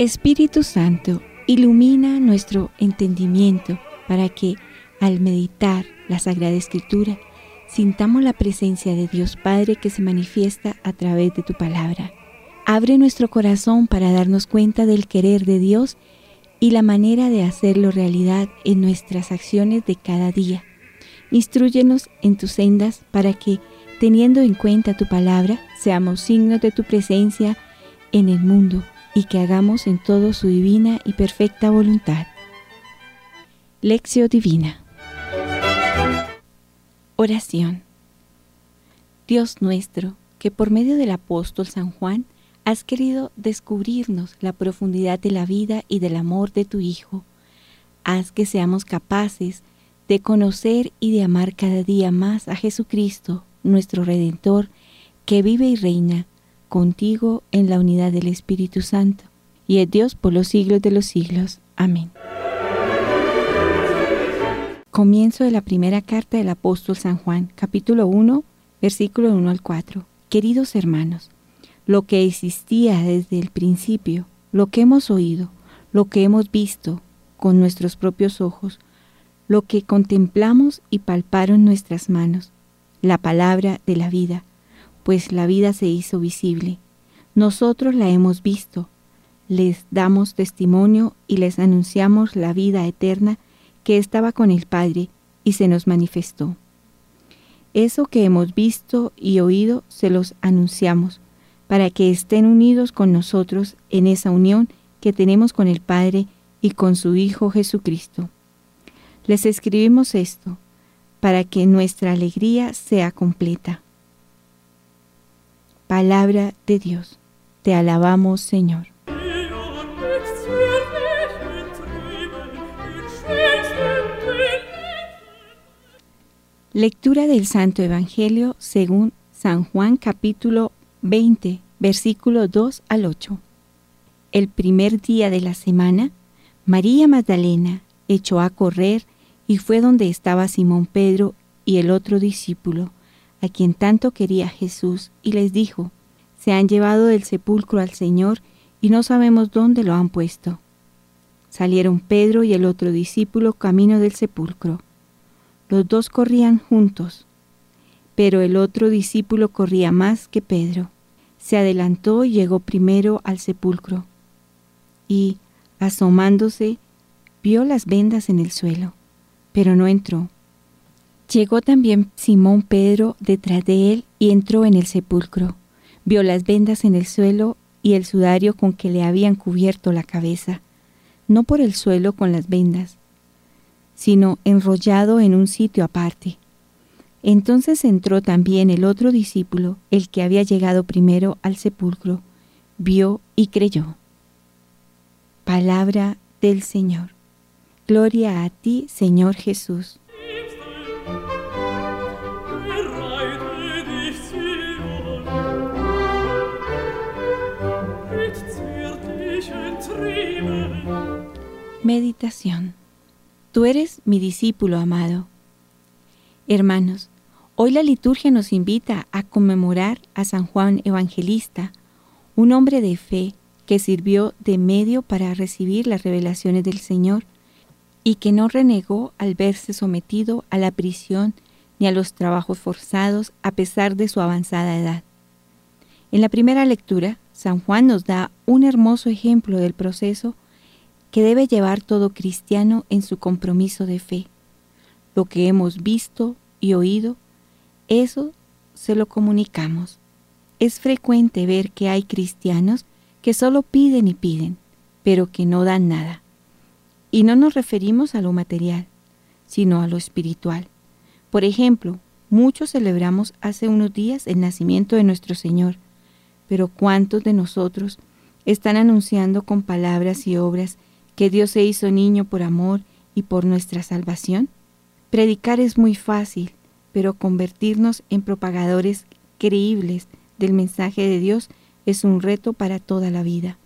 Espíritu Santo, ilumina nuestro entendimiento para que al meditar la Sagrada Escritura sintamos la presencia de Dios Padre que se manifiesta a través de tu palabra. Abre nuestro corazón para darnos cuenta del querer de Dios y la manera de hacerlo realidad en nuestras acciones de cada día. Instruyenos en tus sendas para que, teniendo en cuenta tu palabra, seamos signos de tu presencia en el mundo y que hagamos en todo su divina y perfecta voluntad. Lección Divina Oración Dios nuestro, que por medio del apóstol San Juan has querido descubrirnos la profundidad de la vida y del amor de tu Hijo, haz que seamos capaces de conocer y de amar cada día más a Jesucristo, nuestro Redentor, que vive y reina contigo en la unidad del Espíritu Santo, y es Dios por los siglos de los siglos. Amén. Comienzo de la primera carta del apóstol San Juan, capítulo 1, versículo 1 al 4. Queridos hermanos, lo que existía desde el principio, lo que hemos oído, lo que hemos visto con nuestros propios ojos, lo que contemplamos y palparon nuestras manos, la palabra de la vida pues la vida se hizo visible. Nosotros la hemos visto, les damos testimonio y les anunciamos la vida eterna que estaba con el Padre y se nos manifestó. Eso que hemos visto y oído se los anunciamos, para que estén unidos con nosotros en esa unión que tenemos con el Padre y con su Hijo Jesucristo. Les escribimos esto, para que nuestra alegría sea completa. Palabra de Dios. Te alabamos, Señor. Lectura del Santo Evangelio según San Juan capítulo 20, versículo 2 al 8. El primer día de la semana, María Magdalena echó a correr y fue donde estaba Simón Pedro y el otro discípulo a quien tanto quería Jesús, y les dijo, Se han llevado del sepulcro al Señor y no sabemos dónde lo han puesto. Salieron Pedro y el otro discípulo camino del sepulcro. Los dos corrían juntos, pero el otro discípulo corría más que Pedro. Se adelantó y llegó primero al sepulcro, y, asomándose, vio las vendas en el suelo, pero no entró. Llegó también Simón Pedro detrás de él y entró en el sepulcro. Vio las vendas en el suelo y el sudario con que le habían cubierto la cabeza, no por el suelo con las vendas, sino enrollado en un sitio aparte. Entonces entró también el otro discípulo, el que había llegado primero al sepulcro, vio y creyó. Palabra del Señor. Gloria a ti, Señor Jesús. Meditación Tú eres mi discípulo amado. Hermanos, hoy la liturgia nos invita a conmemorar a San Juan Evangelista, un hombre de fe que sirvió de medio para recibir las revelaciones del Señor y que no renegó al verse sometido a la prisión ni a los trabajos forzados a pesar de su avanzada edad. En la primera lectura, San Juan nos da un hermoso ejemplo del proceso que debe llevar todo cristiano en su compromiso de fe. Lo que hemos visto y oído, eso se lo comunicamos. Es frecuente ver que hay cristianos que solo piden y piden, pero que no dan nada. Y no nos referimos a lo material, sino a lo espiritual. Por ejemplo, muchos celebramos hace unos días el nacimiento de nuestro Señor, pero ¿cuántos de nosotros están anunciando con palabras y obras que Dios se hizo niño por amor y por nuestra salvación? Predicar es muy fácil, pero convertirnos en propagadores creíbles del mensaje de Dios es un reto para toda la vida.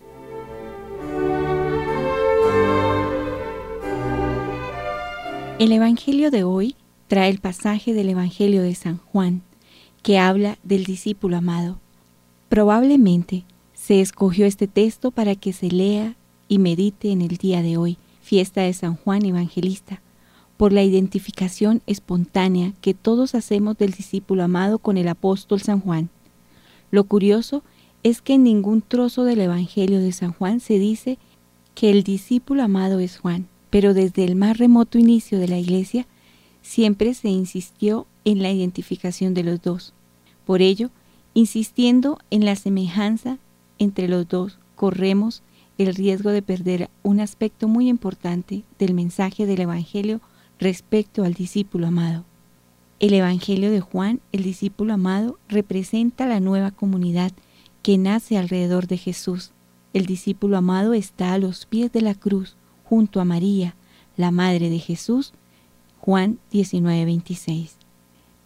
El Evangelio de hoy trae el pasaje del Evangelio de San Juan, que habla del discípulo amado. Probablemente se escogió este texto para que se lea y medite en el día de hoy, fiesta de San Juan Evangelista, por la identificación espontánea que todos hacemos del discípulo amado con el apóstol San Juan. Lo curioso es que en ningún trozo del Evangelio de San Juan se dice que el discípulo amado es Juan, pero desde el más remoto inicio de la Iglesia siempre se insistió en la identificación de los dos. Por ello, insistiendo en la semejanza entre los dos, corremos el riesgo de perder un aspecto muy importante del mensaje del Evangelio respecto al discípulo amado. El Evangelio de Juan, el discípulo amado, representa la nueva comunidad que nace alrededor de Jesús. El discípulo amado está a los pies de la cruz, junto a María, la madre de Jesús. Juan 19:26.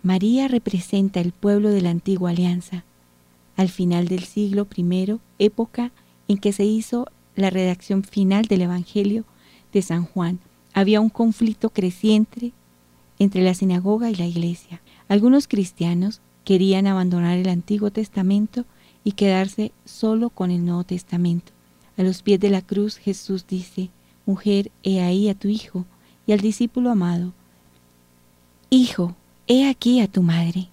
María representa el pueblo de la antigua alianza. Al final del siglo I, época en que se hizo la redacción final del Evangelio de San Juan, había un conflicto creciente entre la sinagoga y la iglesia. Algunos cristianos querían abandonar el Antiguo Testamento y quedarse solo con el Nuevo Testamento. A los pies de la cruz Jesús dice, Mujer, he ahí a tu hijo, y al discípulo amado, Hijo, he aquí a tu madre.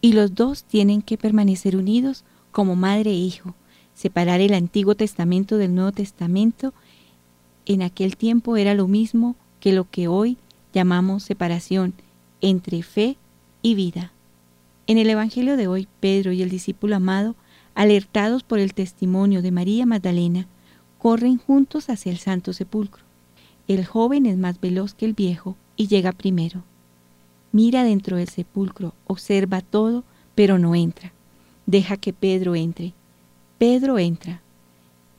Y los dos tienen que permanecer unidos como madre e hijo. Separar el Antiguo Testamento del Nuevo Testamento en aquel tiempo era lo mismo que lo que hoy llamamos separación entre fe y vida. En el Evangelio de hoy, Pedro y el discípulo amado, alertados por el testimonio de María Magdalena, corren juntos hacia el Santo Sepulcro. El joven es más veloz que el viejo y llega primero. Mira dentro del sepulcro, observa todo, pero no entra. Deja que Pedro entre. Pedro entra.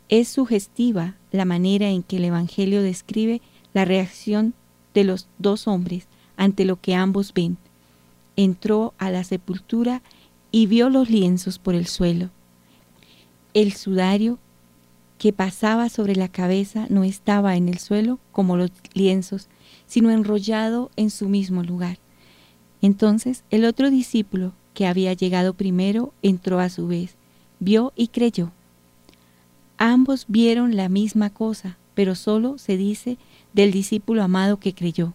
Es sugestiva la manera en que el Evangelio describe la reacción de los dos hombres ante lo que ambos ven. Entró a la sepultura y vio los lienzos por el suelo. El sudario que pasaba sobre la cabeza no estaba en el suelo como los lienzos, sino enrollado en su mismo lugar. Entonces el otro discípulo, que había llegado primero, entró a su vez, vio y creyó. Ambos vieron la misma cosa, pero solo se dice del discípulo amado que creyó.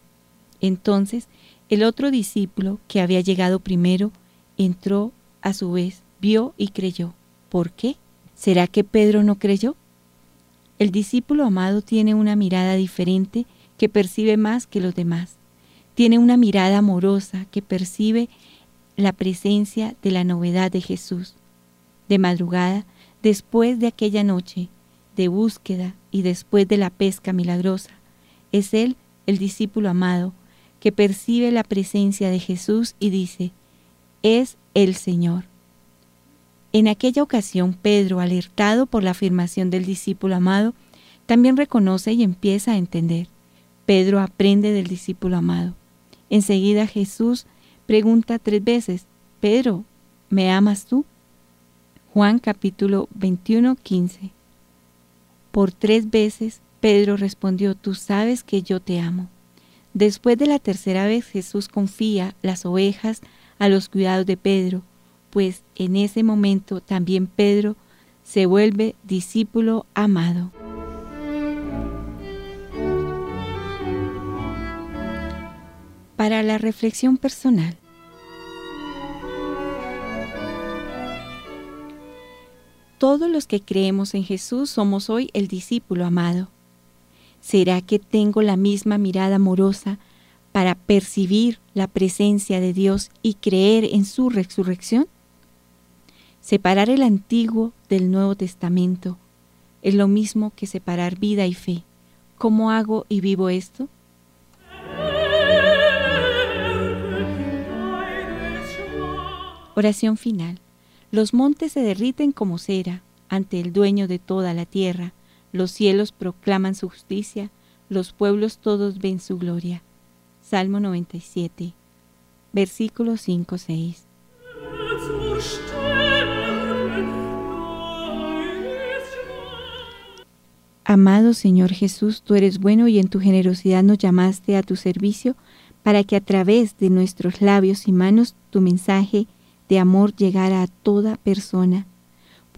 Entonces el otro discípulo, que había llegado primero, entró a su vez, vio y creyó. ¿Por qué? ¿Será que Pedro no creyó? El discípulo amado tiene una mirada diferente que percibe más que los demás. Tiene una mirada amorosa que percibe la presencia de la novedad de Jesús. De madrugada, después de aquella noche de búsqueda y después de la pesca milagrosa, es Él, el discípulo amado, que percibe la presencia de Jesús y dice, es el Señor. En aquella ocasión, Pedro, alertado por la afirmación del discípulo amado, también reconoce y empieza a entender. Pedro aprende del discípulo amado. Enseguida Jesús pregunta tres veces, Pedro, ¿me amas tú? Juan capítulo 21, 15. Por tres veces Pedro respondió, tú sabes que yo te amo. Después de la tercera vez Jesús confía las ovejas a los cuidados de Pedro, pues en ese momento también Pedro se vuelve discípulo amado. Para la reflexión personal. Todos los que creemos en Jesús somos hoy el discípulo amado. ¿Será que tengo la misma mirada amorosa para percibir la presencia de Dios y creer en su resurrección? Separar el Antiguo del Nuevo Testamento es lo mismo que separar vida y fe. ¿Cómo hago y vivo esto? Oración final. Los montes se derriten como cera ante el dueño de toda la tierra los cielos proclaman su justicia, los pueblos todos ven su gloria. Salmo 97, versículos 5-6. Amado Señor Jesús, tú eres bueno y en tu generosidad nos llamaste a tu servicio para que a través de nuestros labios y manos tu mensaje de amor llegara a toda persona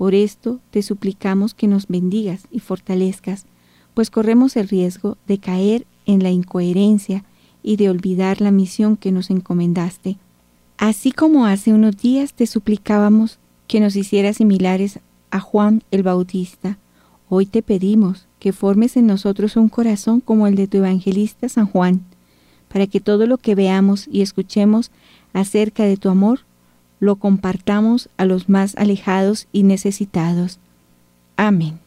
por esto te suplicamos que nos bendigas y fortalezcas pues corremos el riesgo de caer en la incoherencia y de olvidar la misión que nos encomendaste. Así como hace unos días te suplicábamos que nos hicieras similares a Juan el Bautista, hoy te pedimos que formes en nosotros un corazón como el de tu evangelista San Juan, para que todo lo que veamos y escuchemos acerca de tu amor lo compartamos a los más alejados y necesitados. Amén.